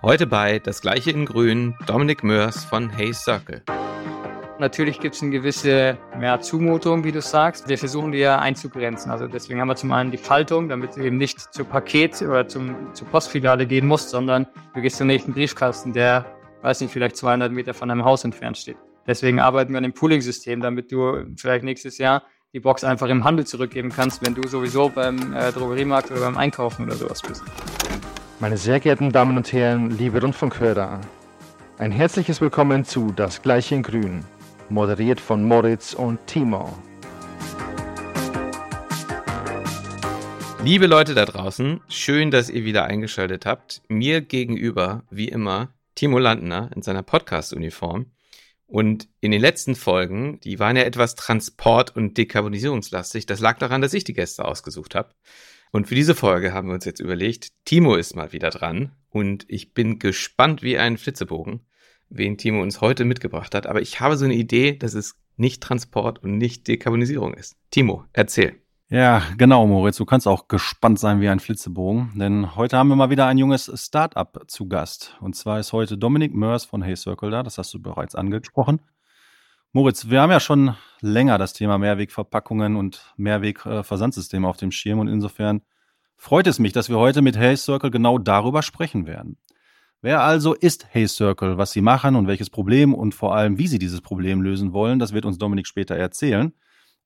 Heute bei Das Gleiche in Grün, Dominik Mörs von Hey Circle. Natürlich gibt es eine gewisse ja, Zumutung, wie du sagst. Wir versuchen die ja einzugrenzen. Also deswegen haben wir zum einen die Faltung, damit du eben nicht zur Paket- oder zum, zur Postfiliale gehen musst, sondern du gehst zum nächsten Briefkasten, der, weiß nicht, vielleicht 200 Meter von deinem Haus entfernt steht. Deswegen arbeiten wir an dem Pooling-System, damit du vielleicht nächstes Jahr die Box einfach im Handel zurückgeben kannst, wenn du sowieso beim äh, Drogeriemarkt oder beim Einkaufen oder sowas bist. Meine sehr geehrten Damen und Herren, liebe Rundfunkhörer, ein herzliches Willkommen zu Das Gleiche in Grün, moderiert von Moritz und Timo. Liebe Leute da draußen, schön, dass ihr wieder eingeschaltet habt. Mir gegenüber, wie immer, Timo Landner in seiner Podcast-Uniform. Und in den letzten Folgen, die waren ja etwas transport- und dekarbonisierungslastig. Das lag daran, dass ich die Gäste ausgesucht habe. Und für diese Folge haben wir uns jetzt überlegt, Timo ist mal wieder dran. Und ich bin gespannt wie ein Flitzebogen, wen Timo uns heute mitgebracht hat. Aber ich habe so eine Idee, dass es nicht Transport und nicht Dekarbonisierung ist. Timo, erzähl. Ja, genau, Moritz. Du kannst auch gespannt sein wie ein Flitzebogen, denn heute haben wir mal wieder ein junges Startup zu Gast. Und zwar ist heute Dominik Mörs von Hey Circle da. Das hast du bereits angesprochen. Moritz, wir haben ja schon länger das Thema Mehrwegverpackungen und Mehrwegversandsysteme auf dem Schirm und insofern freut es mich, dass wir heute mit Hey Circle genau darüber sprechen werden. Wer also ist Hey Circle, was sie machen und welches Problem und vor allem, wie sie dieses Problem lösen wollen, das wird uns Dominik später erzählen.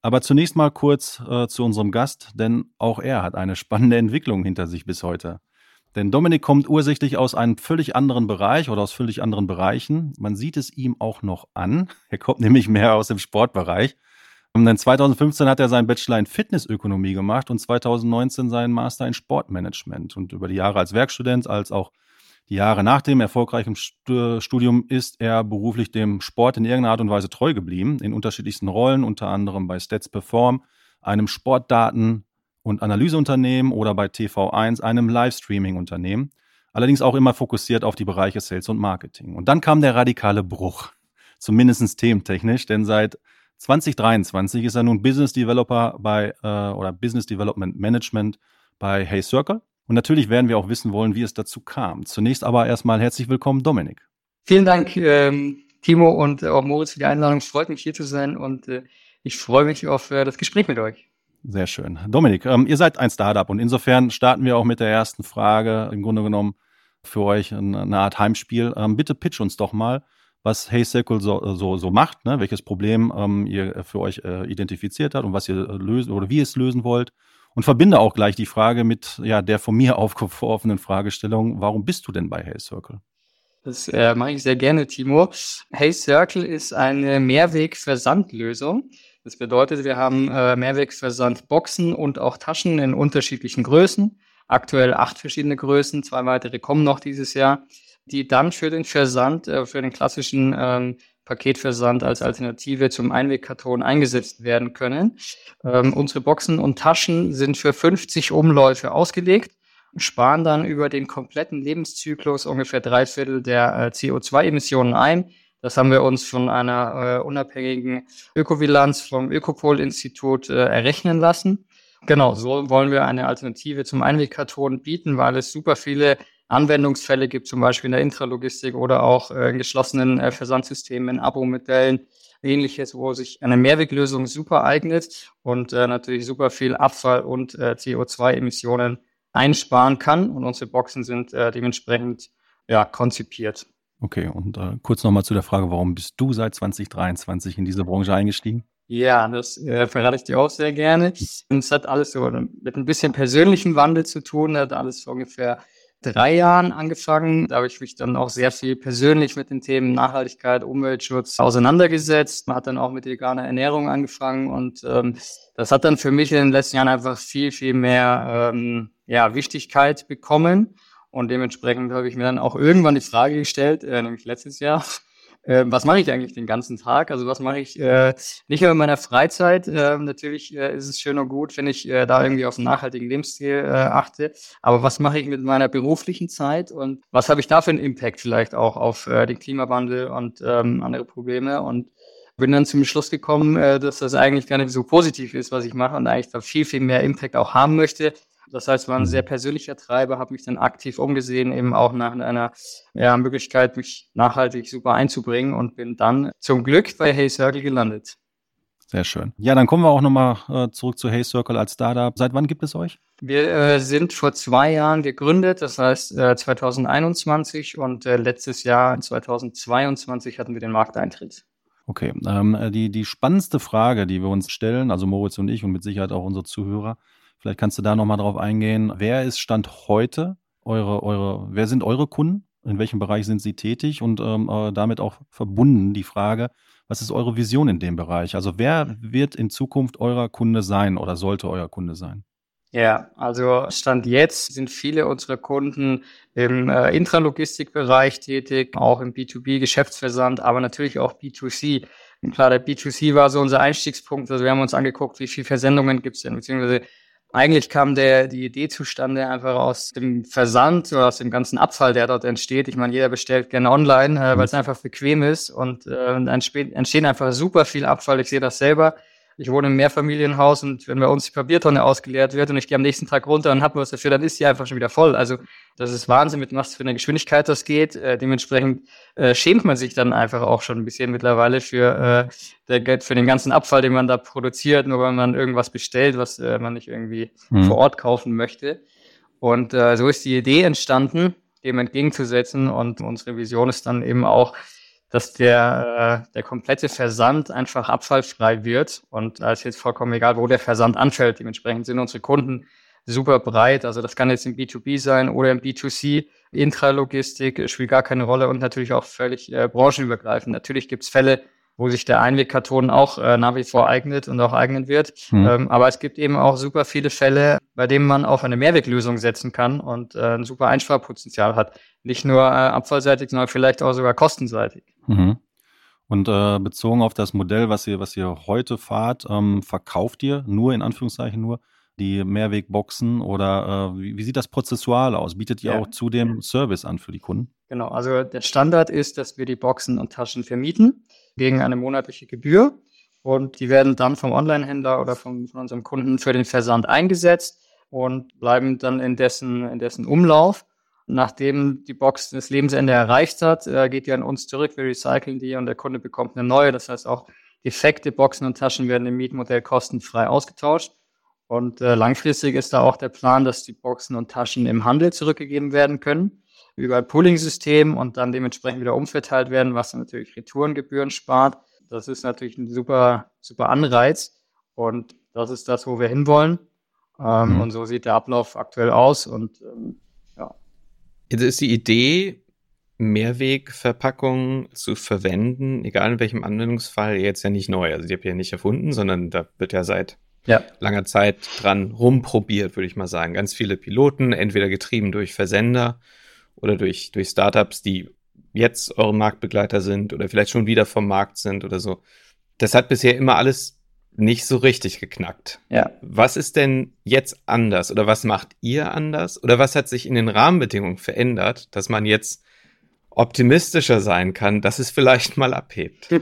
Aber zunächst mal kurz äh, zu unserem Gast, denn auch er hat eine spannende Entwicklung hinter sich bis heute. Denn Dominik kommt ursächlich aus einem völlig anderen Bereich oder aus völlig anderen Bereichen. Man sieht es ihm auch noch an. Er kommt nämlich mehr aus dem Sportbereich. Und dann 2015 hat er seinen Bachelor in Fitnessökonomie gemacht und 2019 seinen Master in Sportmanagement. Und über die Jahre als Werkstudent, als auch die Jahre nach dem erfolgreichen Studium ist er beruflich dem Sport in irgendeiner Art und Weise treu geblieben, in unterschiedlichsten Rollen, unter anderem bei Stats Perform, einem Sportdaten- und Analyseunternehmen oder bei TV1, einem Livestreaming-Unternehmen. Allerdings auch immer fokussiert auf die Bereiche Sales und Marketing. Und dann kam der radikale Bruch, zumindest thementechnisch, denn seit 2023 ist er nun Business Developer bei äh, oder Business Development Management bei Hey Circle und natürlich werden wir auch wissen wollen, wie es dazu kam. Zunächst aber erstmal herzlich willkommen, Dominik. Vielen Dank, ähm, Timo und auch Moritz für die Einladung. Freut mich hier zu sein und äh, ich freue mich auf äh, das Gespräch mit euch. Sehr schön. Dominik, ähm, ihr seid ein Startup und insofern starten wir auch mit der ersten Frage. Im Grunde genommen für euch eine Art Heimspiel. Ähm, bitte pitch uns doch mal, was Hey Circle so, so, so macht, ne? welches Problem ähm, ihr für euch äh, identifiziert habt und was ihr lösen oder wie ihr es lösen wollt und verbinde auch gleich die Frage mit ja, der von mir aufgeworfenen Fragestellung, warum bist du denn bei Hey Circle? Das äh, mache ich sehr gerne, Timo. Hey Circle ist eine Mehrwegversandlösung. Das bedeutet, wir haben äh, Mehrwegversandboxen und auch Taschen in unterschiedlichen Größen. Aktuell acht verschiedene Größen, zwei weitere kommen noch dieses Jahr, die dann für den Versand, äh, für den klassischen ähm, Paketversand als Alternative zum Einwegkarton eingesetzt werden können. Ähm, unsere Boxen und Taschen sind für 50 Umläufe ausgelegt, sparen dann über den kompletten Lebenszyklus ungefähr drei Viertel der äh, CO2-Emissionen ein. Das haben wir uns von einer äh, unabhängigen Ökobilanz vom Ökopol-Institut äh, errechnen lassen. Genau, so wollen wir eine Alternative zum Einwegkarton bieten, weil es super viele Anwendungsfälle gibt, zum Beispiel in der Intralogistik oder auch äh, in geschlossenen äh, Versandsystemen, Abo-Modellen, ähnliches, wo sich eine Mehrweglösung super eignet und äh, natürlich super viel Abfall und äh, CO2-Emissionen einsparen kann. Und unsere Boxen sind äh, dementsprechend ja, konzipiert. Okay, und äh, kurz nochmal zu der Frage, warum bist du seit 2023 in diese Branche eingestiegen? Ja, das äh, verrate ich dir auch sehr gerne. Und es hat alles so mit ein bisschen persönlichem Wandel zu tun, hat alles so ungefähr drei Jahren angefangen. Da habe ich mich dann auch sehr viel persönlich mit den Themen Nachhaltigkeit, Umweltschutz auseinandergesetzt. Man hat dann auch mit veganer Ernährung angefangen und ähm, das hat dann für mich in den letzten Jahren einfach viel, viel mehr ähm, ja, Wichtigkeit bekommen. Und dementsprechend habe ich mir dann auch irgendwann die Frage gestellt, äh, nämlich letztes Jahr, äh, was mache ich eigentlich den ganzen Tag? Also was mache ich äh, nicht nur in meiner Freizeit? Äh, natürlich äh, ist es schön und gut, wenn ich äh, da irgendwie auf einen nachhaltigen Lebensstil äh, achte. Aber was mache ich mit meiner beruflichen Zeit und was habe ich da für einen Impact vielleicht auch auf äh, den Klimawandel und ähm, andere Probleme? Und bin dann zum Schluss gekommen, äh, dass das eigentlich gar nicht so positiv ist, was ich mache und eigentlich da viel, viel mehr Impact auch haben möchte Das heißt, war ein sehr persönlicher Treiber, habe mich dann aktiv umgesehen, eben auch nach einer ja, Möglichkeit, mich nachhaltig super einzubringen und bin dann zum Glück bei Hey Circle gelandet. Sehr schön. Ja, dann kommen wir auch nochmal äh, zurück zu Hey Circle als Startup. Seit wann gibt es euch? Wir äh, sind vor zwei Jahren gegründet, das heißt äh, 2021 und äh, letztes Jahr 2022 hatten wir den Markteintritt. Okay, ähm, äh, die, die spannendste Frage, die wir uns stellen, also Moritz und ich und mit Sicherheit auch unsere Zuhörer, vielleicht kannst du da nochmal drauf eingehen. Wer ist Stand heute eure, eure, wer sind eure Kunden? In welchem Bereich sind sie tätig? Und ähm, äh, damit auch verbunden die Frage, was ist eure Vision in dem Bereich? Also wer wird in Zukunft eurer Kunde sein oder sollte euer Kunde sein? Ja, also Stand jetzt sind viele unserer Kunden im äh, Intralogistikbereich tätig, auch im B2B-Geschäftsversand, aber natürlich auch B2C. Und klar, der B2C war so unser Einstiegspunkt. Also wir haben uns angeguckt, wie viele Versendungen gibt es denn, beziehungsweise eigentlich kam der, die Idee zustande einfach aus dem Versand oder aus dem ganzen Abfall, der dort entsteht. Ich meine, jeder bestellt gerne online, äh, weil es einfach bequem ist und äh, entsteht einfach super viel Abfall. Ich sehe das selber. Ich wohne im Mehrfamilienhaus und wenn bei uns die Papiertonne ausgeleert wird und ich gehe am nächsten Tag runter und habe was dafür, dann ist die einfach schon wieder voll. Also das ist Wahnsinn, mit was für eine Geschwindigkeit das geht. Äh, dementsprechend äh, schämt man sich dann einfach auch schon ein bisschen mittlerweile für, äh, der, für den ganzen Abfall, den man da produziert, nur weil man irgendwas bestellt, was äh, man nicht irgendwie mhm. vor Ort kaufen möchte. Und äh, so ist die Idee entstanden, dem entgegenzusetzen. Und unsere Vision ist dann eben auch, dass der, äh, der komplette Versand einfach abfallfrei wird. Und da ist jetzt vollkommen egal, wo der Versand anfällt. Dementsprechend sind unsere Kunden super breit. Also das kann jetzt im B2B sein oder im B2C. Intralogistik spielt gar keine Rolle und natürlich auch völlig äh, branchenübergreifend. Natürlich gibt's Fälle, wo sich der Einwegkarton auch äh, nach wie vor eignet und auch eignen wird. Mhm. Ähm, aber es gibt eben auch super viele Fälle, bei denen man auf eine Mehrweglösung setzen kann und äh, ein super Einsparpotenzial hat. Nicht nur äh, abfallseitig, sondern vielleicht auch sogar kostenseitig. Mhm. Und äh, bezogen auf das Modell, was ihr, was ihr heute fahrt, ähm, verkauft ihr nur in Anführungszeichen nur die Mehrwegboxen oder äh, wie, wie, sieht das prozessual aus? Bietet ihr ja. auch zudem Service an für die Kunden? Genau, also der Standard ist, dass wir die Boxen und Taschen vermieten gegen eine monatliche Gebühr und die werden dann vom Online-Händler oder vom, von unserem Kunden für den Versand eingesetzt und bleiben dann in dessen, in dessen Umlauf. Nachdem die Box das Lebensende erreicht hat, äh, geht die an uns zurück, wir recyceln die und der Kunde bekommt eine neue. Das heißt, auch defekte Boxen und Taschen werden im Mietmodell kostenfrei ausgetauscht. Und äh, langfristig ist da auch der Plan, dass die Boxen und Taschen im Handel zurückgegeben werden können über ein Pooling-System und dann dementsprechend wieder umverteilt werden, was natürlich Retourengebühren spart. Das ist natürlich ein super, super Anreiz und das ist das, wo wir hinwollen. Ähm, mhm. Und so sieht der Ablauf aktuell aus und ähm, ja. Jetzt ist die Idee, Mehrwegverpackungen zu verwenden, egal in welchem Anwendungsfall, jetzt ja nicht neu. Also die habt ihr ja nicht erfunden, sondern da wird ja seit ja. langer Zeit dran rumprobiert, würde ich mal sagen. Ganz viele Piloten, entweder getrieben durch Versender oder durch, durch Startups, die jetzt eure Marktbegleiter sind oder vielleicht schon wieder vom Markt sind oder so. Das hat bisher immer alles nicht so richtig geknackt. Ja. Was ist denn jetzt anders oder was macht ihr anders oder was hat sich in den Rahmenbedingungen verändert, dass man jetzt optimistischer sein kann, dass es vielleicht mal abhebt?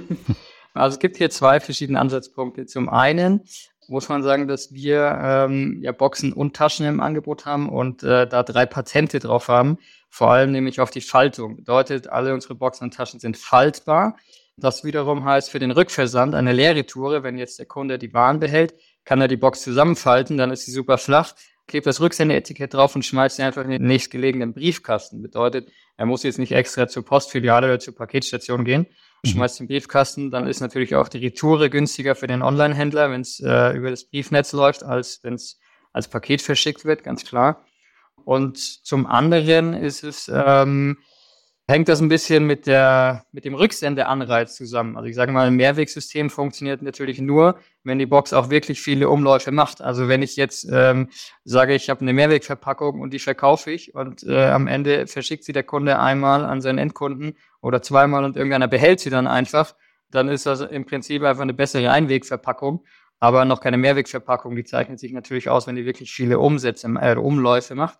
Also es gibt hier zwei verschiedene Ansatzpunkte. Zum einen muss man sagen, dass wir ähm, ja Boxen und Taschen im Angebot haben und äh, da drei Patente drauf haben, vor allem nämlich auf die Faltung. Bedeutet, alle unsere Boxen und Taschen sind faltbar. Das wiederum heißt für den Rückversand eine Leerretoure, wenn jetzt der Kunde die Waren behält, kann er die Box zusammenfalten, dann ist sie super flach, klebt das Rücksendeetikett drauf und schmeißt sie einfach in den nächstgelegenen Briefkasten. Bedeutet, er muss jetzt nicht extra zur Postfiliale oder zur Paketstation gehen. Schmeißt den Briefkasten, dann ist natürlich auch die Retoure günstiger für den Online-Händler, wenn es äh, über das Briefnetz läuft, als wenn es als Paket verschickt wird, ganz klar. Und zum anderen ist es ähm, hängt das ein bisschen mit der mit dem Rücksendeanreiz zusammen. Also ich sage mal, ein Mehrwegsystem funktioniert natürlich nur, wenn die Box auch wirklich viele Umläufe macht. Also wenn ich jetzt ähm, sage, ich habe eine Mehrwegverpackung und die verkaufe ich und äh, am Ende verschickt sie der Kunde einmal an seinen Endkunden oder zweimal und irgendeiner behält sie dann einfach, dann ist das im Prinzip einfach eine bessere Einwegverpackung, aber noch keine Mehrwegverpackung. Die zeichnet sich natürlich aus, wenn die wirklich viele Umsätze, äh, Umläufe macht.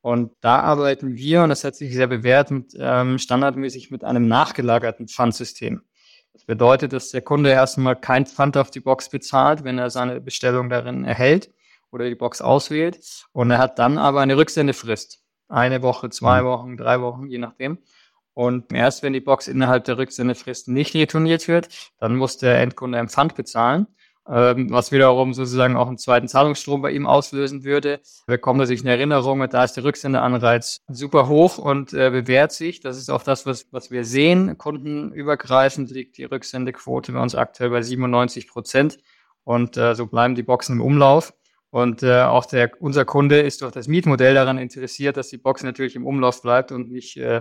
Und da arbeiten wir, und das hat sich sehr bewährt, mit, ähm, standardmäßig mit einem nachgelagerten Pfandsystem. Das bedeutet, dass der Kunde erstmal kein Pfand auf die Box bezahlt, wenn er seine Bestellung darin erhält. oder die Box auswählt. Und er hat dann aber eine Rücksendefrist. Eine Woche, zwei Mhm. Wochen, drei Wochen, je nachdem. Und erst wenn die Box innerhalb der Rücksendefrist nicht retourniert wird, dann muss der Endkunde einen Pfand bezahlen, ähm, was wiederum sozusagen auch einen zweiten Zahlungsstrom bei ihm auslösen würde. Bekommt er sich eine Erinnerung da ist der Rücksendeanreiz super hoch und äh, bewährt sich. Das ist auch das, was, was wir sehen. Kundenübergreifend liegt die Rücksendequote bei uns aktuell bei 97 Prozent und äh, so bleiben die Boxen im Umlauf. Und äh, auch der, unser Kunde ist durch das Mietmodell daran interessiert, dass die Box natürlich im Umlauf bleibt und nicht äh,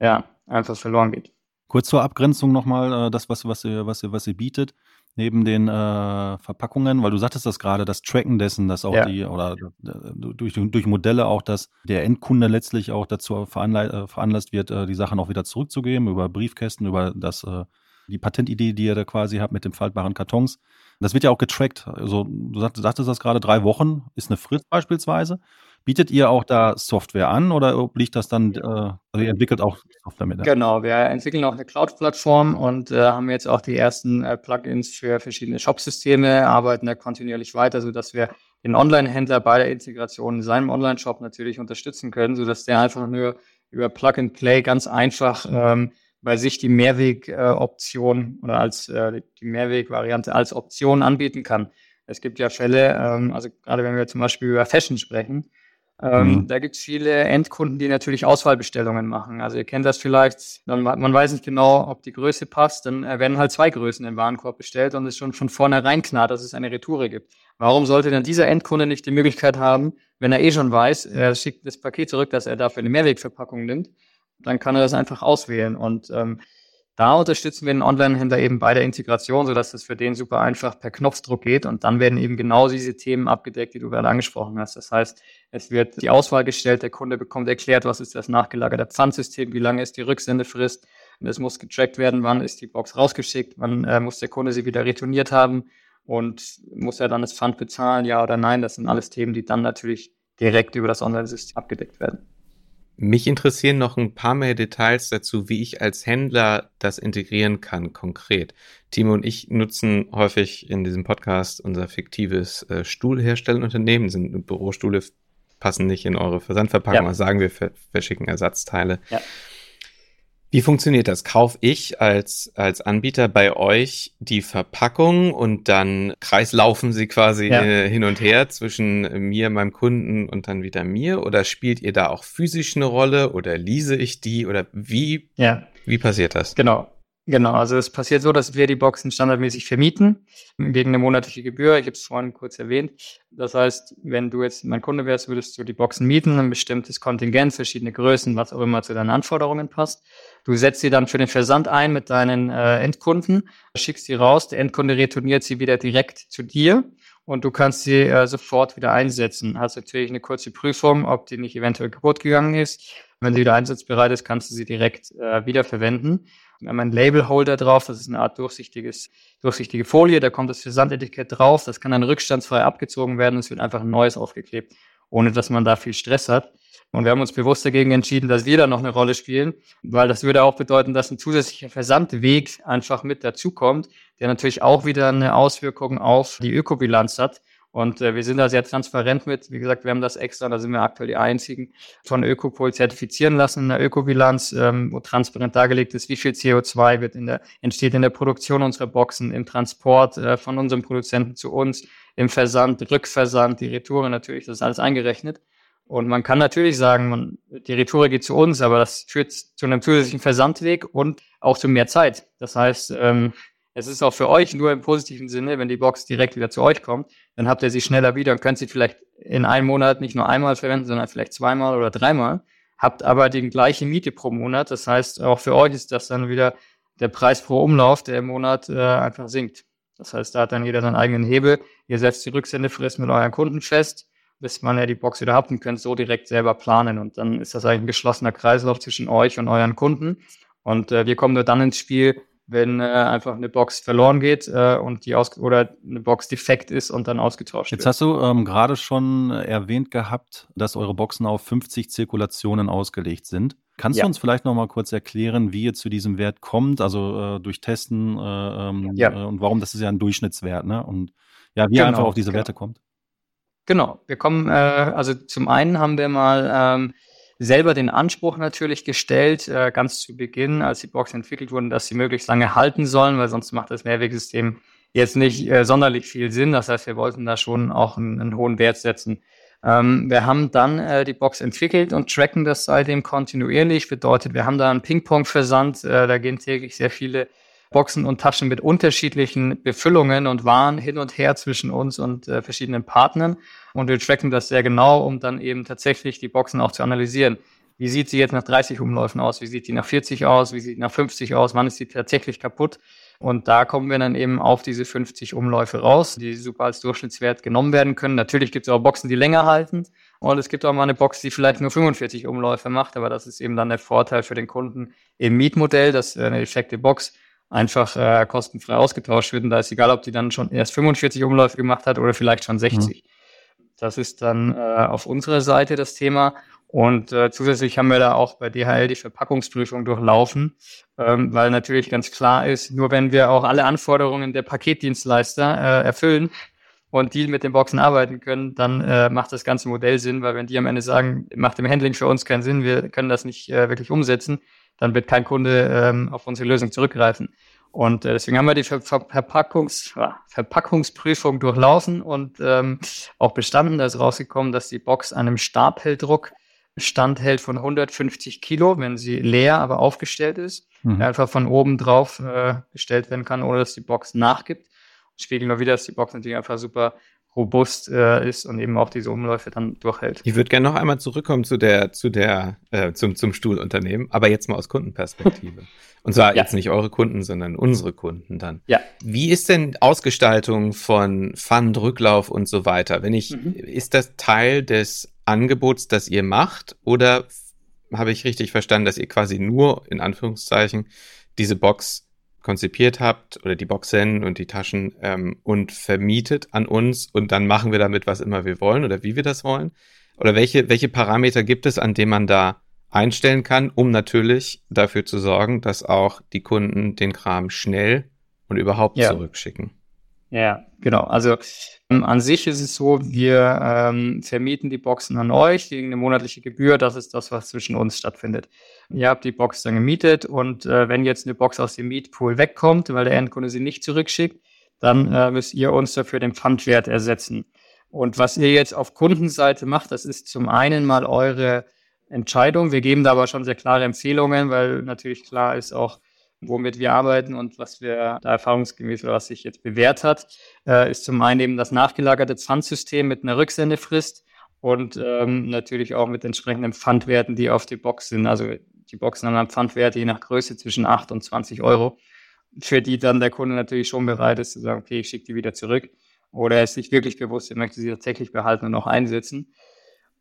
ja, einfach verloren geht. Kurz zur Abgrenzung nochmal, äh, das, was, was, ihr, was, ihr, was ihr bietet, neben den äh, Verpackungen, weil du sagtest das gerade, das Tracken dessen, dass auch Ja. die, oder äh, durch, durch Modelle auch, dass der Endkunde letztlich auch dazu veranla äh, veranlasst wird, äh, die Sachen auch wieder zurückzugeben, über Briefkästen, über das, äh, die Patentidee, die ihr da quasi habt mit den faltbaren Kartons. Das wird ja auch getrackt. Also, du sagt- sagtest das gerade, drei Wochen ist eine Frist beispielsweise. Bietet ihr auch da Software an oder obliegt das dann, äh, also ihr entwickelt auch Software mit? Genau, wir entwickeln auch eine Cloud-Plattform und äh, haben jetzt auch die ersten äh, Plugins für verschiedene Shop-Systeme, arbeiten da kontinuierlich weiter, sodass wir den Online-Händler bei der Integration in seinem Online-Shop natürlich unterstützen können, sodass der einfach nur über Plug-and-Play ganz einfach ähm, bei sich die Mehrweg-Option oder als äh, die Mehrweg-Variante als Option anbieten kann. Es gibt ja Fälle, ähm, also gerade wenn wir zum Beispiel über Fashion sprechen, ähm, Mhm. Da gibt es viele Endkunden, die natürlich Auswahlbestellungen machen. Also ihr kennt das vielleicht, dann, man weiß nicht genau, ob die Größe passt, dann äh, werden halt zwei Größen im Warenkorb bestellt und es ist schon von vornherein klar, dass es eine Retoure gibt. Warum sollte denn dieser Endkunde nicht die Möglichkeit haben, wenn er eh schon weiß, er schickt das Paket zurück, dass er dafür eine Mehrwegverpackung nimmt, dann kann er das einfach auswählen. Und ähm, da unterstützen wir den Online-Händler eben bei der Integration, sodass das für den super einfach per Knopfdruck geht. Und dann werden eben genau diese Themen abgedeckt, die du gerade angesprochen hast. Das heißt, es wird die Auswahl gestellt, der Kunde bekommt erklärt, was ist das nachgelagerte Pfandsystem, wie lange ist die Rücksendefrist. Und es muss getrackt werden, wann ist die Box rausgeschickt, wann äh, muss der Kunde sie wieder retourniert haben und muss er dann das Pfand bezahlen, ja oder nein. Das sind alles Themen, die dann natürlich direkt über das Online-System abgedeckt werden. Mich interessieren noch ein paar mehr Details dazu, wie ich als Händler das integrieren kann, konkret. Timo und ich nutzen häufig in diesem Podcast unser fiktives äh, Stuhlherstellunternehmen, sind Bürostühle, passen nicht in eure Versandverpackung, Ja. sagen wir, ver verschicken Ersatzteile. Ja. Wie funktioniert das? Kauf ich als, als Anbieter bei euch die Verpackung und dann kreislaufen sie quasi Ja. äh, hin und her zwischen mir, meinem Kunden und dann wieder mir? Oder spielt ihr da auch physisch eine Rolle oder lease ich die? Oder wie, Ja, wie passiert das? Genau. Genau, also es passiert so, dass wir die Boxen standardmäßig vermieten gegen eine monatliche Gebühr. Ich habe es vorhin kurz erwähnt. Das heißt, wenn du jetzt mein Kunde wärst, würdest du die Boxen mieten, ein bestimmtes Kontingent, verschiedene Größen, was auch immer zu deinen Anforderungen passt. Du setzt sie dann für den Versand ein mit deinen äh, Endkunden, schickst sie raus, der Endkunde retourniert sie wieder direkt zu dir und du kannst sie äh, sofort wieder einsetzen. Hast natürlich eine kurze Prüfung, ob die nicht eventuell kaputt gegangen ist. Wenn sie wieder einsatzbereit ist, kannst du sie direkt äh, wiederverwenden. Wir haben einen Labelholder drauf, das ist eine Art durchsichtiges, durchsichtige Folie, da kommt das Versandetikett drauf, das kann dann rückstandsfrei abgezogen werden, es wird einfach ein neues aufgeklebt, ohne dass man da viel Stress hat. Und wir haben uns bewusst dagegen entschieden, dass wir da noch eine Rolle spielen, weil das würde auch bedeuten, dass ein zusätzlicher Versandweg einfach mit dazukommt, der natürlich auch wieder eine Auswirkung auf die Ökobilanz hat. Und äh, wir sind da sehr transparent mit. Wie gesagt, wir haben das extra, da sind wir aktuell die einzigen, von Ökopol zertifizieren lassen in der Ökobilanz, ähm, wo transparent dargelegt ist, wie viel CO2 wird in der, entsteht in der Produktion unserer Boxen, im Transport äh, von unserem Produzenten zu uns, im Versand, Rückversand, die Retoure natürlich, das ist alles eingerechnet. Und man kann natürlich sagen, man, die Retoure geht zu uns, aber das führt zu einem zusätzlichen Versandweg und auch zu mehr Zeit. Das heißt, ähm, es ist auch für euch nur im positiven Sinne, wenn die Box direkt wieder zu euch kommt, dann habt ihr sie schneller wieder und könnt sie vielleicht in einem Monat nicht nur einmal verwenden, sondern vielleicht zweimal oder dreimal. Habt aber die gleiche Miete pro Monat. Das heißt, auch für euch ist das dann wieder der Preis pro Umlauf, der im Monat äh, einfach sinkt. Das heißt, da hat dann jeder seinen eigenen Hebel. Ihr setzt die Rücksendefrist mit euren Kunden fest, bis man ja die Box wieder habt und könnt so direkt selber planen. Und dann ist das eigentlich ein geschlossener Kreislauf zwischen euch und euren Kunden. Und äh, wir kommen nur dann ins Spiel, wenn äh, einfach eine Box verloren geht äh, und die aus oder eine Box defekt ist und dann ausgetauscht Jetzt wird. hast du ähm, gerade schon erwähnt gehabt, dass eure Boxen auf 50 Zirkulationen ausgelegt sind. Kannst Ja. du uns vielleicht noch mal kurz erklären, wie ihr zu diesem Wert kommt, also äh, durch Testen äh, ähm, Ja. äh, und warum das ist ja ein Durchschnittswert, ne? Und ja, wie ihr Genau, einfach auf diese genau. Werte kommt. Genau, wir kommen, äh, also zum einen haben wir mal ähm, selber den Anspruch natürlich gestellt, äh, ganz zu Beginn, als die Boxen entwickelt wurden, dass sie möglichst lange halten sollen, weil sonst macht das Mehrwegsystem jetzt nicht äh, sonderlich viel Sinn. Das heißt, wir wollten da schon auch einen, einen hohen Wert setzen. Ähm, wir haben dann äh, die Box entwickelt und tracken das seitdem kontinuierlich. Bedeutet, wir haben da einen Ping-Pong-Versand. Äh, da gehen täglich sehr viele Boxen und Taschen mit unterschiedlichen Befüllungen und Waren hin und her zwischen uns und äh, verschiedenen Partnern. Und wir tracken das sehr genau, um dann eben tatsächlich die Boxen auch zu analysieren. Wie sieht sie jetzt nach 30 Umläufen aus? Wie sieht die nach 40 aus? Wie sieht die nach 50 aus? Wann ist sie tatsächlich kaputt? Und da kommen wir dann eben auf diese 50 Umläufe raus, die super als Durchschnittswert genommen werden können. Natürlich gibt es auch Boxen, die länger halten. Und es gibt auch mal eine Box, die vielleicht nur 45 Umläufe macht. Aber das ist eben dann der Vorteil für den Kunden im Mietmodell, dass eine defekte Box einfach äh, kostenfrei ausgetauscht wird. Und da ist egal, ob die dann schon erst 45 Umläufe gemacht hat oder vielleicht schon 60. Mhm. Das ist dann äh, auf unserer Seite das Thema. Und äh, zusätzlich haben wir da auch bei DHL die Verpackungsprüfung durchlaufen, ähm, weil natürlich ganz klar ist, nur wenn wir auch alle Anforderungen der Paketdienstleister äh, erfüllen und die mit den Boxen arbeiten können, dann äh, macht das ganze Modell Sinn, weil wenn die am Ende sagen, macht im Handling für uns keinen Sinn, wir können das nicht äh, wirklich umsetzen, dann wird kein Kunde ähm, auf unsere Lösung zurückgreifen. Und äh, deswegen haben wir die Ver Ver Verpackungs Verpackungsprüfung durchlaufen und ähm, auch bestanden. Da ist rausgekommen, dass die Box einem Stapeldruck standhält von 150 Kilo, wenn sie leer, aber aufgestellt ist. Mhm. Einfach von oben drauf äh, gestellt werden kann, ohne dass die Box nachgibt. Spiegeln wir wieder, dass die Box natürlich einfach super robust äh, ist und eben auch diese Umläufe dann durchhält. Ich würde gerne noch einmal zurückkommen zu der, zu der, äh, zum, zum Stuhlunternehmen, aber jetzt mal aus Kundenperspektive. Und zwar ja. jetzt nicht eure Kunden, sondern unsere Kunden dann. Ja. Wie ist denn Ausgestaltung von Fund, Rücklauf und so weiter? Wenn ich, mhm. ist das Teil des Angebots, das ihr macht, oder habe ich richtig verstanden, dass ihr quasi nur in Anführungszeichen diese Box konzipiert habt oder die Boxen und die Taschen ähm, und vermietet an uns und dann machen wir damit, was immer wir wollen oder wie wir das wollen? Oder welche, welche Parameter gibt es, an denen man da einstellen kann, um natürlich dafür zu sorgen, dass auch die Kunden den Kram schnell und überhaupt ja. zurückschicken? Ja, genau. Also ähm, an sich ist es so, wir ähm, vermieten die Boxen an euch gegen eine monatliche Gebühr. Das ist das, was zwischen uns stattfindet. Ihr habt die Box dann gemietet und äh, wenn jetzt eine Box aus dem Mietpool wegkommt, weil der Endkunde sie nicht zurückschickt, dann äh, müsst ihr uns dafür den Pfandwert ersetzen. Und was ihr jetzt auf Kundenseite macht, das ist zum einen mal eure Entscheidung. Wir geben da aber schon sehr klare Empfehlungen, weil natürlich klar ist auch, womit wir arbeiten und was wir da erfahrungsgemäß oder was sich jetzt bewährt hat, äh, ist zum einen eben das nachgelagerte Pfandsystem mit einer Rücksendefrist und ähm, natürlich auch mit entsprechenden Pfandwerten, die auf die Box sind. Also die Boxen haben einen Pfandwert je nach Größe zwischen 8 und 20 Euro, für die dann der Kunde natürlich schon bereit ist zu sagen, okay, ich schicke die wieder zurück. Oder er ist sich wirklich bewusst, er möchte sie tatsächlich behalten und auch einsetzen.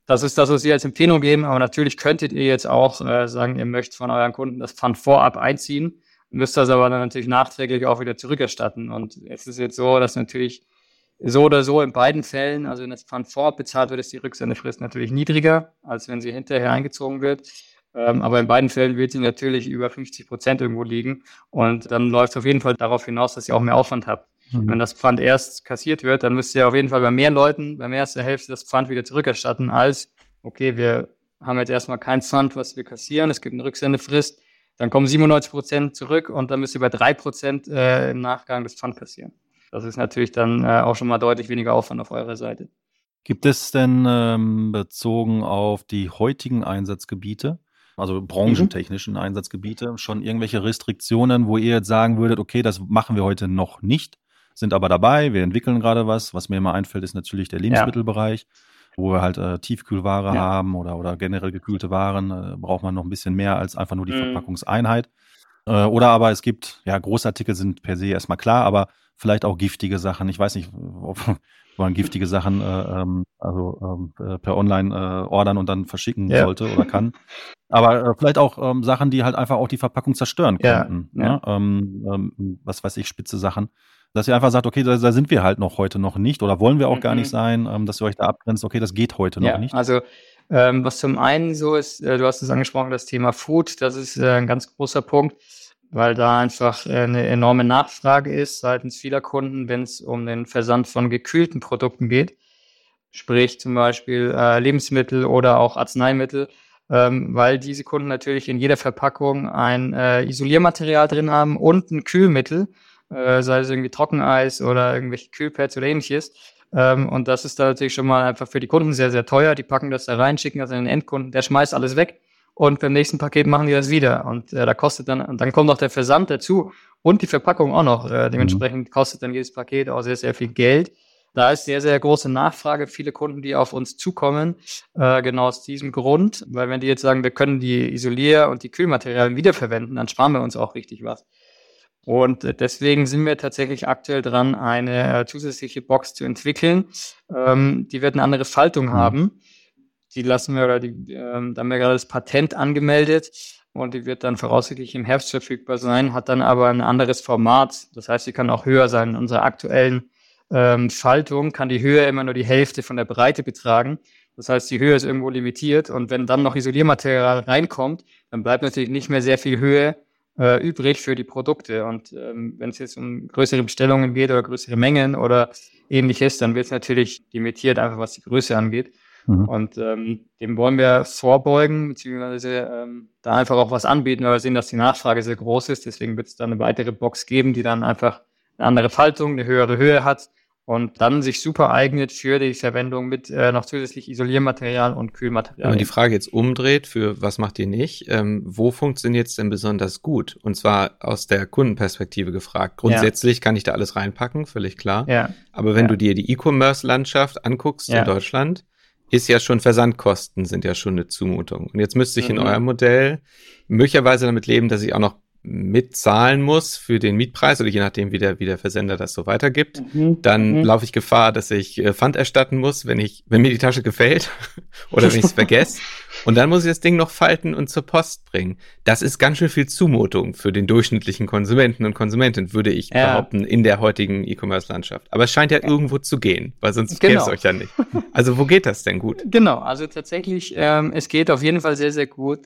Das ist das, was wir als Empfehlung geben. Aber natürlich könntet ihr jetzt auch äh, sagen, ihr möchtet von euren Kunden das Pfand vorab einziehen müsst das aber dann natürlich nachträglich auch wieder zurückerstatten. Und es ist jetzt so, dass natürlich so oder so in beiden Fällen, also wenn das Pfand vorab bezahlt wird, ist die Rücksendefrist natürlich niedriger, als wenn sie hinterher eingezogen wird. Ähm, aber in beiden Fällen wird sie natürlich über 50 Prozent irgendwo liegen. Und dann läuft es auf jeden Fall darauf hinaus, dass ihr auch mehr Aufwand habt. Mhm. Wenn das Pfand erst kassiert wird, dann müsst ihr auf jeden Fall bei mehr Leuten, bei mehr als der Hälfte das Pfand wieder zurückerstatten, als, okay, wir haben jetzt erstmal kein Pfand, was wir kassieren, es gibt eine Rücksendefrist, dann kommen 97 Prozent zurück und dann müsst ihr bei drei Prozent äh, im Nachgang das Pfand kassieren. Das ist natürlich dann äh, auch schon mal deutlich weniger Aufwand auf eurer Seite. Gibt es denn ähm, bezogen auf die heutigen Einsatzgebiete, also branchentechnischen mhm. Einsatzgebiete, schon irgendwelche Restriktionen, wo ihr jetzt sagen würdet, okay, das machen wir heute noch nicht, sind aber dabei, wir entwickeln gerade was. Was mir immer einfällt, ist natürlich der Lebensmittelbereich. Ja wo wir halt äh, Tiefkühlware ja. haben oder, oder generell gekühlte Waren, äh, braucht man noch ein bisschen mehr als einfach nur die mhm. Verpackungseinheit. Äh, oder aber es gibt, ja, Großartikel sind per se erstmal klar, aber vielleicht auch giftige Sachen. Ich weiß nicht, ob man giftige Sachen äh, ähm, also ähm, äh, per Online äh, ordern und dann verschicken ja. sollte oder kann. Aber äh, vielleicht auch ähm, Sachen, die halt einfach auch die Verpackung zerstören könnten. Ja. Ne? Ähm, ähm, was weiß ich, spitze Sachen dass ihr einfach sagt, okay, da, da, sind wir halt noch heute noch nicht oder wollen wir auch mhm. gar nicht mhm. sein, ähm, dass ihr euch da abgrenzt, okay, das geht heute ja, noch nicht. Also ähm, was zum einen so ist, äh, du hast es angesprochen, das Thema Food, das ist äh, ein ganz großer Punkt, weil da einfach äh, eine enorme Nachfrage ist seitens vieler Kunden, wenn es um den Versand von gekühlten Produkten geht. sprich zum Beispiel äh, Lebensmittel oder auch Arzneimittel, ähm, weil diese Kunden natürlich in jeder Verpackung ein äh, Isoliermaterial drin haben und ein Kühlmittel, äh, sei es irgendwie Trockeneis oder irgendwelche Kühlpads oder ähnliches. Ähm, und das ist da natürlich schon mal einfach für die Kunden sehr, sehr teuer. Die packen das da rein, schicken das an den Endkunden, der schmeißt alles weg und beim nächsten Paket machen die das wieder. Und äh, da kostet dann, und dann kommt noch der Versand dazu und die Verpackung auch noch. Äh, dementsprechend kostet dann jedes Paket auch sehr, sehr viel Geld. Da ist sehr, sehr große Nachfrage, viele Kunden, die auf uns zukommen, äh, genau aus diesem Grund, weil wenn die jetzt sagen, wir können die Isolier- und die Kühlmaterialien wiederverwenden, dann sparen wir uns auch richtig was. Und äh, deswegen sind wir tatsächlich aktuell dran, eine äh, zusätzliche Box zu entwickeln. Ähm, die wird eine andere Faltung mhm. haben. Die lassen wir, oder die, ähm, da haben wir gerade das Patent angemeldet und die wird dann voraussichtlich im Herbst verfügbar sein, hat dann aber ein anderes Format. Das heißt, sie kann auch höher sein. In unserer aktuellen ähm, Faltung kann die Höhe immer nur die Hälfte von der Breite betragen. Das heißt, die Höhe ist irgendwo limitiert und wenn dann noch Isoliermaterial reinkommt, dann bleibt natürlich nicht mehr sehr viel Höhe äh, übrig für die Produkte. Und ähm, wenn es jetzt um größere Bestellungen geht oder größere Mengen oder ähnliches, dann wird es natürlich limitiert, einfach was die Größe angeht. Mhm. Und ähm, dem wollen wir vorbeugen, beziehungsweise ähm, da einfach auch was anbieten, weil wir sehen, dass die Nachfrage sehr groß ist. Deswegen wird es dann eine weitere Box geben, die dann einfach eine andere Faltung, eine höhere Höhe hat und dann sich super eignet für die Verwendung mit äh, noch zusätzlich Isoliermaterial und Kühlmaterial. Wenn man die Frage jetzt umdreht, für was macht ihr nicht, ähm, wo funktioniert es denn besonders gut? Und zwar aus der Kundenperspektive gefragt. Grundsätzlich ja. kann ich da alles reinpacken, völlig klar. Ja. Aber wenn ja. du dir die E-Commerce-Landschaft anguckst in Deutschland, ist ja schon Versandkosten sind ja schon eine Zumutung. Und jetzt müsste ich mhm. in eurem Modell möglicherweise damit leben, dass ich auch noch mitzahlen muss für den Mietpreis oder je nachdem, wie der, wie der Versender das so weitergibt, mhm. dann mhm. laufe ich Gefahr, dass ich äh, Pfand erstatten muss, wenn ich, wenn mir die Tasche gefällt oder wenn ich es vergesse. Und dann muss ich das Ding noch falten und zur Post bringen. Das ist ganz schön viel Zumutung für den durchschnittlichen Konsumenten und Konsumentin, würde ich ja. behaupten, in der heutigen E-Commerce-Landschaft. Aber es scheint ja, ja, irgendwo zu gehen, weil sonst genau. gäbe es euch ja nicht. Also wo geht das denn gut? Genau, also tatsächlich, ähm, es geht auf jeden Fall sehr, sehr gut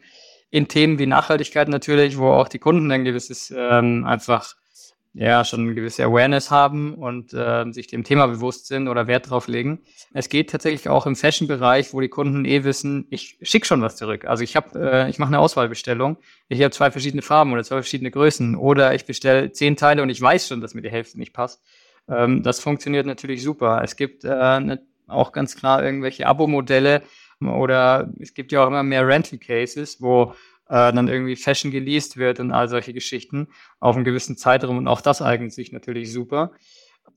in Themen wie Nachhaltigkeit natürlich, wo auch die Kunden ein gewisses ähm, einfach ja schon eine gewisse Awareness haben und äh, sich dem Thema bewusst sind oder Wert drauf legen. Es geht tatsächlich auch im Fashion-Bereich, wo die Kunden eh wissen, ich schicke schon was zurück. Also ich habe, äh, ich mache eine Auswahlbestellung, ich habe zwei verschiedene Farben oder zwei verschiedene Größen oder ich bestelle zehn Teile und ich weiß schon, dass mir die Hälfte nicht passt. Ähm, das funktioniert natürlich super. Es gibt äh, ne, auch ganz klar irgendwelche Abo-Modelle, oder es gibt ja auch immer mehr Rental Cases, wo äh, dann irgendwie Fashion geleast wird und all solche Geschichten auf einen gewissen Zeitraum und auch das eignet sich natürlich super.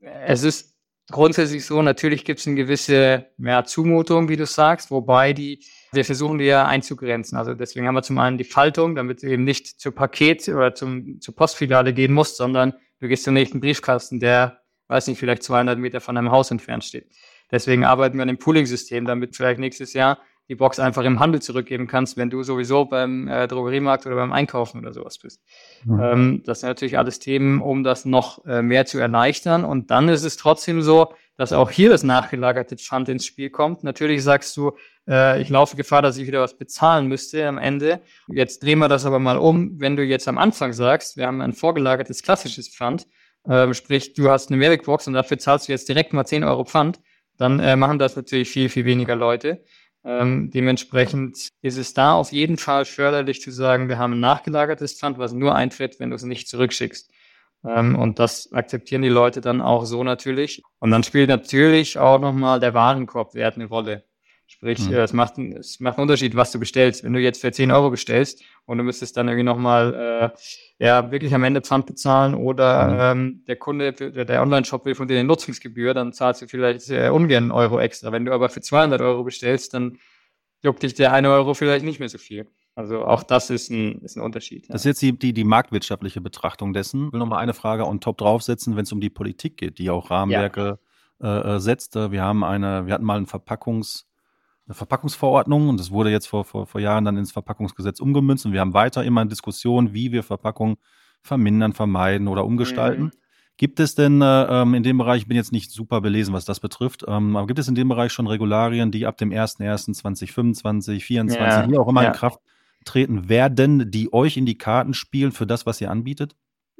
Es ist grundsätzlich so, natürlich gibt es eine gewisse ja, Zumutung, wie du sagst, wobei die wir versuchen die ja einzugrenzen. Also deswegen haben wir zum einen die Faltung, damit du eben nicht zur Paket oder zum, zur Postfiliale gehen musst, sondern du gehst zum nächsten Briefkasten, der, weiß nicht, vielleicht 200 Meter von deinem Haus entfernt steht. Deswegen arbeiten wir an dem Pooling-System, damit vielleicht nächstes Jahr die Box einfach im Handel zurückgeben kannst, wenn du sowieso beim äh, Drogeriemarkt oder beim Einkaufen oder sowas bist. Mhm. Ähm, das sind natürlich alles Themen, um das noch äh, mehr zu erleichtern. Und dann ist es trotzdem so, dass auch hier das nachgelagerte Pfand ins Spiel kommt. Natürlich sagst du, äh, ich laufe Gefahr, dass ich wieder was bezahlen müsste am Ende. Jetzt drehen wir das aber mal um. Wenn du jetzt am Anfang sagst, wir haben ein vorgelagertes klassisches Pfand, äh, sprich, du hast eine Mehrwegbox und dafür zahlst du jetzt direkt mal 10 Euro Pfand, dann äh, machen das natürlich viel, viel weniger Leute. Ähm, dementsprechend ist es da auf jeden Fall förderlich zu sagen, wir haben ein nachgelagertes Pfand, was nur eintritt, wenn du es nicht zurückschickst. Ähm, und das akzeptieren die Leute dann auch so natürlich. Und dann spielt natürlich auch nochmal der Warenkorbwert eine Rolle. Sprich, mhm. es, macht, es macht einen Unterschied, was du bestellst. Wenn du jetzt für 10 Euro bestellst und du müsstest dann irgendwie nochmal äh, ja, wirklich am Ende Pfand bezahlen oder mhm. ähm, der Kunde, der, Online-Shop will von dir eine Nutzungsgebühr, dann zahlst du vielleicht äh, ungern einen Euro extra. Wenn du aber für 200 Euro bestellst, dann juckt dich der eine Euro vielleicht nicht mehr so viel. Also auch das ist ein, ist ein Unterschied. Ja. Das ist jetzt die, die, die marktwirtschaftliche Betrachtung dessen. Ich will nochmal eine Frage on top draufsetzen, wenn es um die Politik geht, die auch Rahmenwerke ja. äh, äh setzt. Wir haben eine, wir hatten mal einen Verpackungs- eine Verpackungsverordnung und das wurde jetzt vor, vor, vor Jahren dann ins Verpackungsgesetz umgemünzt und wir haben weiter immer Diskussionen, wie wir Verpackungen vermindern, vermeiden oder umgestalten. Mhm. Gibt es denn äh, ähm, in dem Bereich, ich bin jetzt nicht super belesen, was das betrifft, ähm, aber gibt es in dem Bereich schon Regularien, die ab dem 01.01.2025, 2024, ja, wie auch immer ja. in Kraft treten werden, die euch in die Karten spielen für das, was ihr anbietet?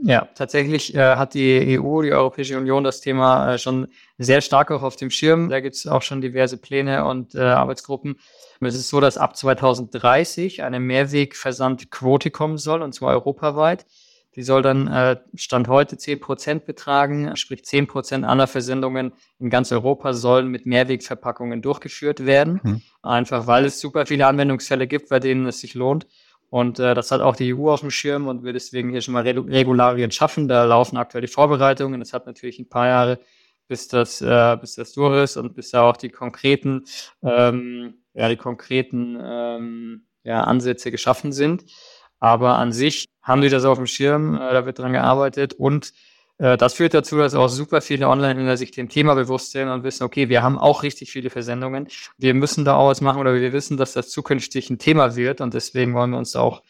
Ja, tatsächlich äh, hat die EU, die Europäische Union, das Thema äh, schon sehr stark auch auf dem Schirm. Da gibt es auch schon diverse Pläne und äh, Arbeitsgruppen. Es ist so, dass ab 2030 eine Mehrwegversandquote kommen soll, und zwar europaweit. Die soll dann äh, Stand heute 10 Prozent betragen, sprich 10 Prozent aller Versendungen in ganz Europa sollen mit Mehrwegverpackungen durchgeführt werden. Hm. Einfach weil es super viele Anwendungsfälle gibt, bei denen es sich lohnt. Und äh, das hat auch die EU auf dem Schirm und will deswegen hier schon mal Regularien schaffen. Da laufen aktuell die Vorbereitungen. Es hat natürlich ein paar Jahre, bis das, äh, bis das durch ist und bis da auch die konkreten, ähm, ja, die konkreten ähm, ja, Ansätze geschaffen sind. Aber an sich haben die das auf dem Schirm, äh, da wird dran gearbeitet und das führt dazu, dass auch super viele Online-Händler sich dem Thema bewusst sind und wissen, okay, wir haben auch richtig viele Versendungen. Wir müssen da auch was machen oder wir wissen, dass das zukünftig ein Thema wird und deswegen wollen wir uns auch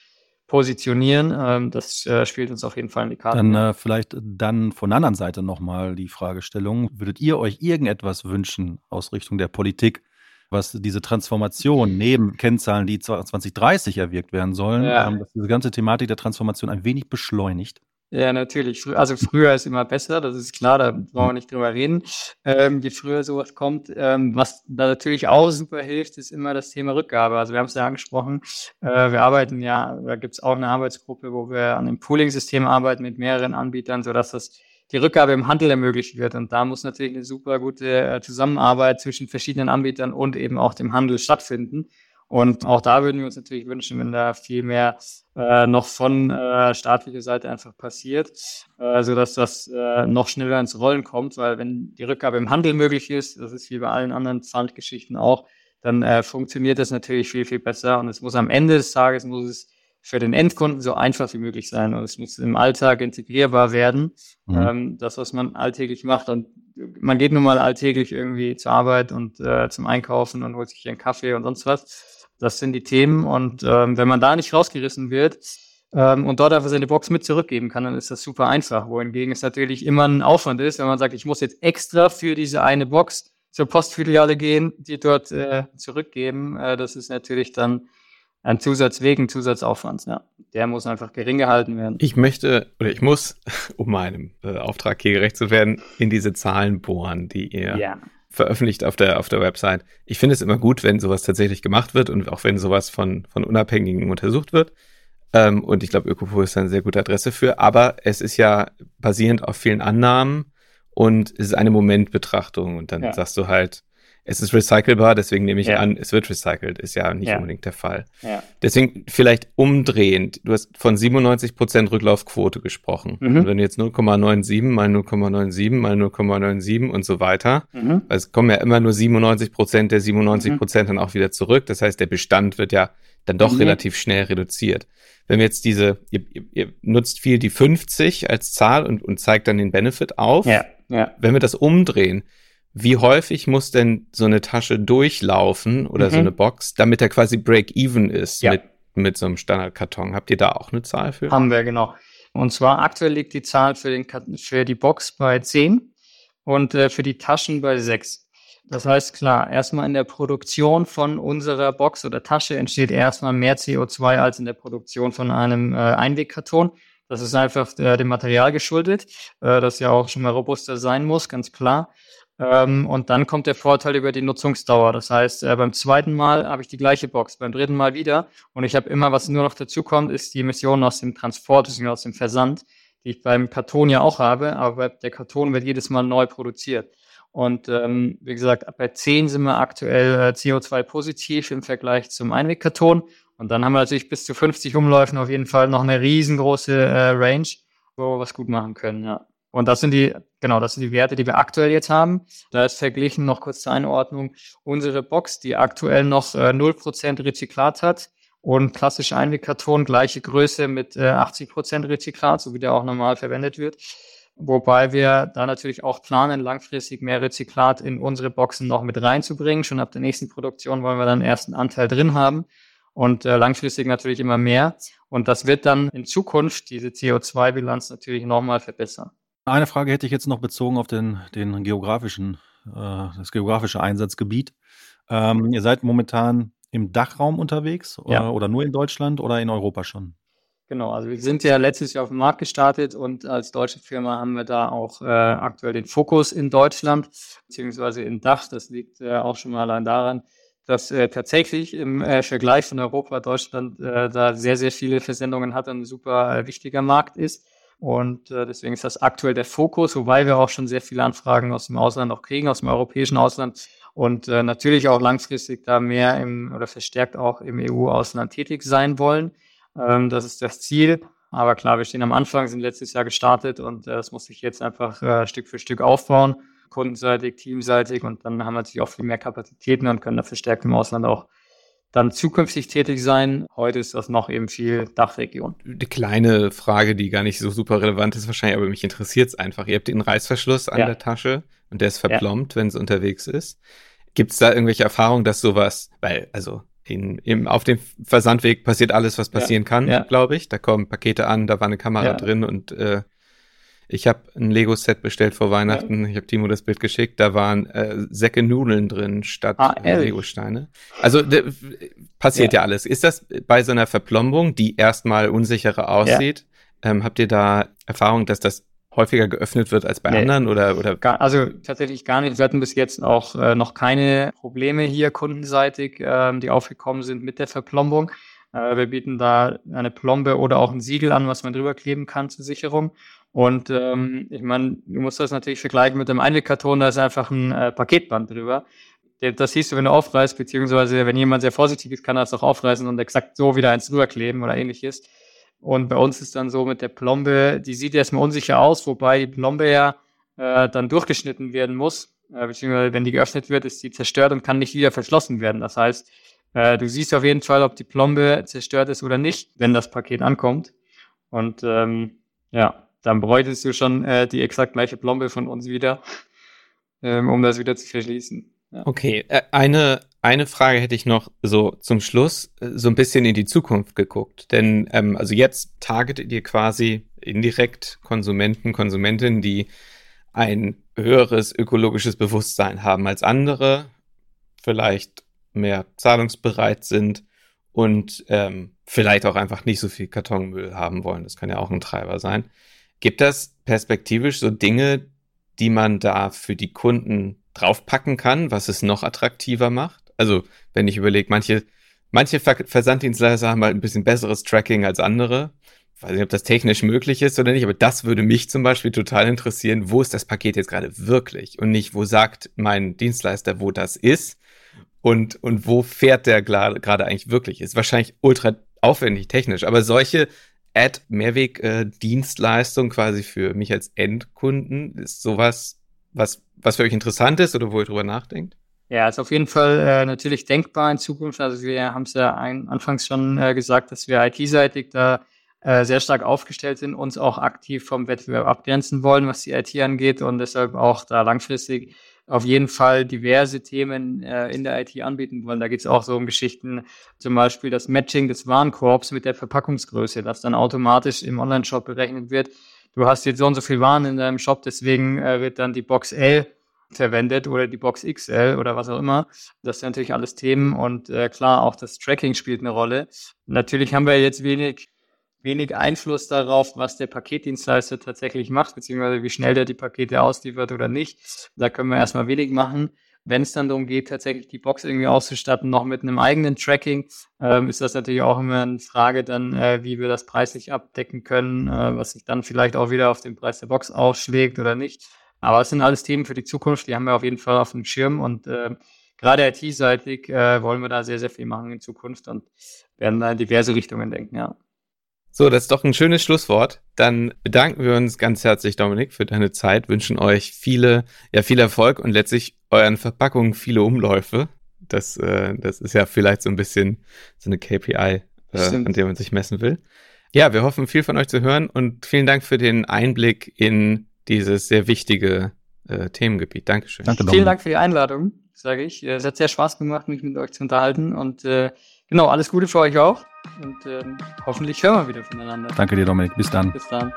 positionieren. Ähm, das äh, spielt uns auf jeden Fall in die Karte. Dann äh, vielleicht dann von der anderen Seite nochmal die Fragestellung. Würdet ihr euch irgendetwas wünschen aus Richtung der Politik, was diese Transformation neben Kennzahlen, die 2030 erwirkt werden sollen, ja. ähm, dass diese ganze Thematik der Transformation ein wenig beschleunigt? Ja, natürlich. Also früher ist immer besser, das ist klar, da brauchen wir nicht drüber reden. Ähm, je früher sowas kommt, ähm, was da natürlich auch super hilft, ist immer das Thema Rückgabe. Also wir haben es ja angesprochen, äh, wir arbeiten ja, da gibt es auch eine Arbeitsgruppe, wo wir an einem Pooling-System arbeiten mit mehreren Anbietern, sodass das die Rückgabe im Handel ermöglicht wird. Und da muss natürlich eine super gute äh, Zusammenarbeit zwischen verschiedenen Anbietern und eben auch dem Handel stattfinden. Und auch da würden wir uns natürlich wünschen, wenn da viel mehr äh, noch von äh, staatlicher Seite einfach passiert, äh, so dass das äh, noch schneller ins Rollen kommt, weil wenn die Rückgabe im Handel möglich ist, das ist wie bei allen anderen Pfandgeschichten auch, dann äh, funktioniert das natürlich viel, viel besser. Und es muss am Ende des Tages, muss es für den Endkunden so einfach wie möglich sein und es muss im Alltag integrierbar werden, mhm. ähm, das, was man alltäglich macht. Und man geht nun mal alltäglich irgendwie zur Arbeit und äh, zum Einkaufen und holt sich einen Kaffee und sonst was. Das sind die Themen. Und ähm, wenn man da nicht rausgerissen wird ähm, und dort einfach seine Box mit zurückgeben kann, dann ist das super einfach. Wohingegen es natürlich immer ein Aufwand ist, wenn man sagt, ich muss jetzt extra für diese eine Box zur Postfiliale gehen, die dort äh, zurückgeben. Äh, das ist natürlich dann ein Zusatz wegen Zusatzaufwands. Ja. Der muss einfach gering gehalten werden. Ich möchte oder ich muss, um meinem äh, Auftrag hier gerecht zu werden, in diese Zahlen bohren, die ihr ja veröffentlicht auf der, auf der Website. Ich finde es immer gut, wenn sowas tatsächlich gemacht wird und auch wenn sowas von, von Unabhängigen untersucht wird. Ähm, und ich glaube, Ökopo ist eine sehr gute Adresse für. Aber es ist ja basierend auf vielen Annahmen und es ist eine Momentbetrachtung. Und dann ja. sagst du halt, es ist recycelbar, deswegen nehme ich ja. an, es wird recycelt, ist ja nicht ja. unbedingt der Fall. Ja. Deswegen vielleicht umdrehend, du hast von 97% Rücklaufquote gesprochen. Mhm. Und wenn du jetzt 0,97 mal 0,97 mal 0,97 und so weiter, mhm. es kommen ja immer nur 97% der 97% mhm. dann auch wieder zurück. Das heißt, der Bestand wird ja dann doch mhm. relativ schnell reduziert. Wenn wir jetzt diese, ihr, ihr, ihr, nutzt viel die 50 als Zahl und, und zeigt dann den Benefit auf. Ja. Ja. Wenn wir das umdrehen, wie häufig muss denn so eine Tasche durchlaufen oder mhm. so eine Box, damit er quasi Break-Even ist ja. mit, mit so einem Standardkarton? Habt ihr da auch eine Zahl für? Haben wir, genau. Und zwar aktuell liegt die Zahl für, den, für die Box bei 10 und äh, für die Taschen bei 6. Das heißt, klar, erstmal in der Produktion von unserer Box oder Tasche entsteht erstmal mehr CO2 als in der Produktion von einem äh, Einwegkarton. Das ist einfach äh, dem Material geschuldet, äh, das ja auch schon mal robuster sein muss, ganz klar. Ähm, und dann kommt der Vorteil über die Nutzungsdauer. Das heißt, äh, beim zweiten Mal habe ich die gleiche Box, beim dritten Mal wieder. Und ich habe immer, was nur noch dazu kommt, ist die Emission aus dem Transport, aus dem Versand, die ich beim Karton ja auch habe. Aber der Karton wird jedes Mal neu produziert. Und ähm, wie gesagt, bei 10 sind wir aktuell äh, CO2-positiv im Vergleich zum Einwegkarton. Und dann haben wir natürlich bis zu 50 Umläufen auf jeden Fall noch eine riesengroße äh, Range, wo wir was gut machen können, ja. Und das sind die, genau, das sind die Werte, die wir aktuell jetzt haben. Da ist verglichen noch kurz zur Einordnung unsere Box, die aktuell noch äh, 0% Rezyklat hat und klassische Einwegkarton, gleiche Größe mit äh, 80% Rezyklat, so wie der auch normal verwendet wird. Wobei wir da natürlich auch planen, langfristig mehr Rezyklat in unsere Boxen noch mit reinzubringen. Schon ab der nächsten Produktion wollen wir dann erst einen Anteil drin haben und äh, langfristig natürlich immer mehr. Und das wird dann in Zukunft diese CO2-Bilanz natürlich nochmal verbessern. Eine Frage hätte ich jetzt noch bezogen auf den, den geografischen, äh, das geografische Einsatzgebiet. Ähm, ihr seid momentan im Dachraum unterwegs ja. oder, oder, nur in Deutschland oder in Europa schon? Genau, also wir sind ja letztes Jahr auf den Markt gestartet und als deutsche Firma haben wir da auch äh, aktuell den Fokus in Deutschland, beziehungsweise in Dach. Das liegt äh, auch schon mal allein daran, dass äh, tatsächlich im äh, Vergleich von Europa Deutschland äh, da sehr, sehr viele Versendungen hat und ein super äh, wichtiger Markt ist. Und äh, deswegen ist das aktuell der Fokus, wobei wir auch schon sehr viele Anfragen aus dem Ausland auch kriegen, aus dem europäischen Ausland und äh, natürlich auch langfristig da mehr im oder verstärkt auch im EU-Ausland tätig sein wollen. Ähm, das ist das Ziel. Aber klar, wir stehen am Anfang, sind letztes Jahr gestartet und äh, das muss sich jetzt einfach äh, Stück für Stück aufbauen, kundenseitig, teamseitig und dann haben wir natürlich auch viel mehr Kapazitäten und können da verstärkt im Ausland auch dann zukünftig tätig sein. Heute ist das noch eben viel Dachregion. Eine kleine Frage, die gar nicht so super relevant ist wahrscheinlich, aber mich interessiert es einfach. Ihr habt den Reißverschluss an ja. der Tasche und der ist verplombt, ja. wenn es unterwegs ist. Gibt es da irgendwelche Erfahrungen, dass sowas, weil, also in, im, auf dem Versandweg passiert alles, was passieren ja, kann, ja. glaube ich. Da kommen Pakete an, da war eine Kamera drin und äh, ich habe ein Lego-Set bestellt vor Weihnachten. Ich habe Timo das Bild geschickt. Da waren äh, Säcke Nudeln drin statt ah, äh, Lego-Steine. Also passiert ja. alles. Ist das bei so einer Verplombung, die erstmal unsicherer aussieht? Ähm, habt ihr da Erfahrung, dass das häufiger geöffnet wird als bei nee, anderen oder oder gar, also tatsächlich gar nicht. Wir hatten bis jetzt auch äh, noch keine Probleme hier kundenseitig, äh, die aufgekommen sind mit der Verplombung. Äh, wir bieten da eine Plombe oder auch ein Siegel an, was man drüber kleben kann zur Sicherung. Und ähm, ich meine, du musst das natürlich vergleichen mit dem Einwegkarton, da ist einfach ein äh, Paketband drüber. Das siehst du, wenn du aufreißt, beziehungsweise wenn jemand sehr vorsichtig ist, kann er es auch aufreißen und exakt so wieder eins drüber kleben oder ähnliches. Und bei uns ist dann so mit der Plombe, die sieht erstmal unsicher aus, wobei die Plombe ja äh, dann durchgeschnitten werden muss. Äh, beziehungsweise wenn die geöffnet wird, ist die zerstört und kann nicht wieder verschlossen werden. Das heißt, äh, du siehst auf jeden Fall, ob die Plombe zerstört ist oder nicht, wenn das Paket ankommt. Und ähm, ja, dann bräuchtest du schon äh, die exakt gleiche Plombe von uns wieder, ähm, um das wieder zu verschließen. Ja. Okay, äh, eine eine Frage hätte ich noch so zum Schluss, äh, so ein bisschen in die Zukunft geguckt. Denn ähm, also jetzt targetet ihr quasi indirekt Konsumenten, Konsumentinnen, die ein höheres ökologisches Bewusstsein haben als andere, vielleicht mehr zahlungsbereit sind und ähm, vielleicht auch einfach nicht so viel Kartonmüll haben wollen. Das kann ja auch ein Treiber sein. Gibt das perspektivisch so Dinge, die man da für die Kunden draufpacken kann, was es noch attraktiver macht? Also, wenn ich überlege, manche, manche Versanddienstleister haben halt ein bisschen besseres Tracking als andere. Ich weiß nicht, ob das technisch möglich ist oder nicht, aber das würde mich zum Beispiel total interessieren. Wo ist das Paket jetzt gerade wirklich? Und nicht, wo sagt mein Dienstleister, wo das ist? Und, und wo fährt der gerade eigentlich wirklich? Ist wahrscheinlich ultra aufwendig technisch, aber solche Ad-Mehrweg-Dienstleistung quasi für mich als Endkunden ist sowas, was, was für euch interessant ist oder wo ihr drüber nachdenkt? Ja, ist auf jeden Fall äh, natürlich denkbar in Zukunft. Also wir haben es ja ein, anfangs schon äh, gesagt, dass wir IT-seitig da äh, sehr stark aufgestellt sind, uns auch aktiv vom Wettbewerb abgrenzen wollen, was die IT angeht und deshalb auch da langfristig auf jeden Fall diverse Themen äh, in der IT anbieten wollen. Da geht es auch so um Geschichten, zum Beispiel das Matching des Warenkorbs mit der Verpackungsgröße, das dann automatisch im Online-Shop berechnet wird. Du hast jetzt so und so viel Waren in deinem Shop, deswegen äh, wird dann die Box L verwendet oder die Box XL oder was auch immer. Das sind natürlich alles Themen und äh, klar, auch das Tracking spielt eine Rolle. Natürlich haben wir jetzt wenig, wenig Einfluss darauf, was der Paketdienstleister tatsächlich macht, beziehungsweise wie schnell der die Pakete ausliefert oder nicht. Da können wir erstmal wenig machen. Wenn es dann darum geht, tatsächlich die Box irgendwie auszustatten, noch mit einem eigenen Tracking, ähm, ist das natürlich auch immer eine Frage dann, äh, wie wir das preislich abdecken können, äh, was sich dann vielleicht auch wieder auf den Preis der Box ausschlägt oder nicht. Aber es sind alles Themen für die Zukunft, die haben wir auf jeden Fall auf dem Schirm und äh, gerade IT-seitig äh, wollen wir da sehr, sehr viel machen in Zukunft und werden da in diverse Richtungen denken, ja. So, das ist doch ein schönes Schlusswort. Dann bedanken wir uns ganz herzlich, Dominik, für deine Zeit, wünschen euch viele, ja, viel Erfolg und letztlich euren Verpackungen viele Umläufe. Das, äh, das ist ja vielleicht so ein bisschen so eine KPI, äh, an der man sich messen will. Ja, wir hoffen, viel von euch zu hören und vielen Dank für den Einblick in dieses sehr wichtige äh, Themengebiet. Dankeschön. Danke, Vielen Dank für die Einladung, sage ich. Es hat sehr Spaß gemacht, mich mit euch zu unterhalten und äh, genau, alles Gute für euch auch und äh, hoffentlich hören wir wieder voneinander. Danke dir, Dominik. Bis dann. Bis dann.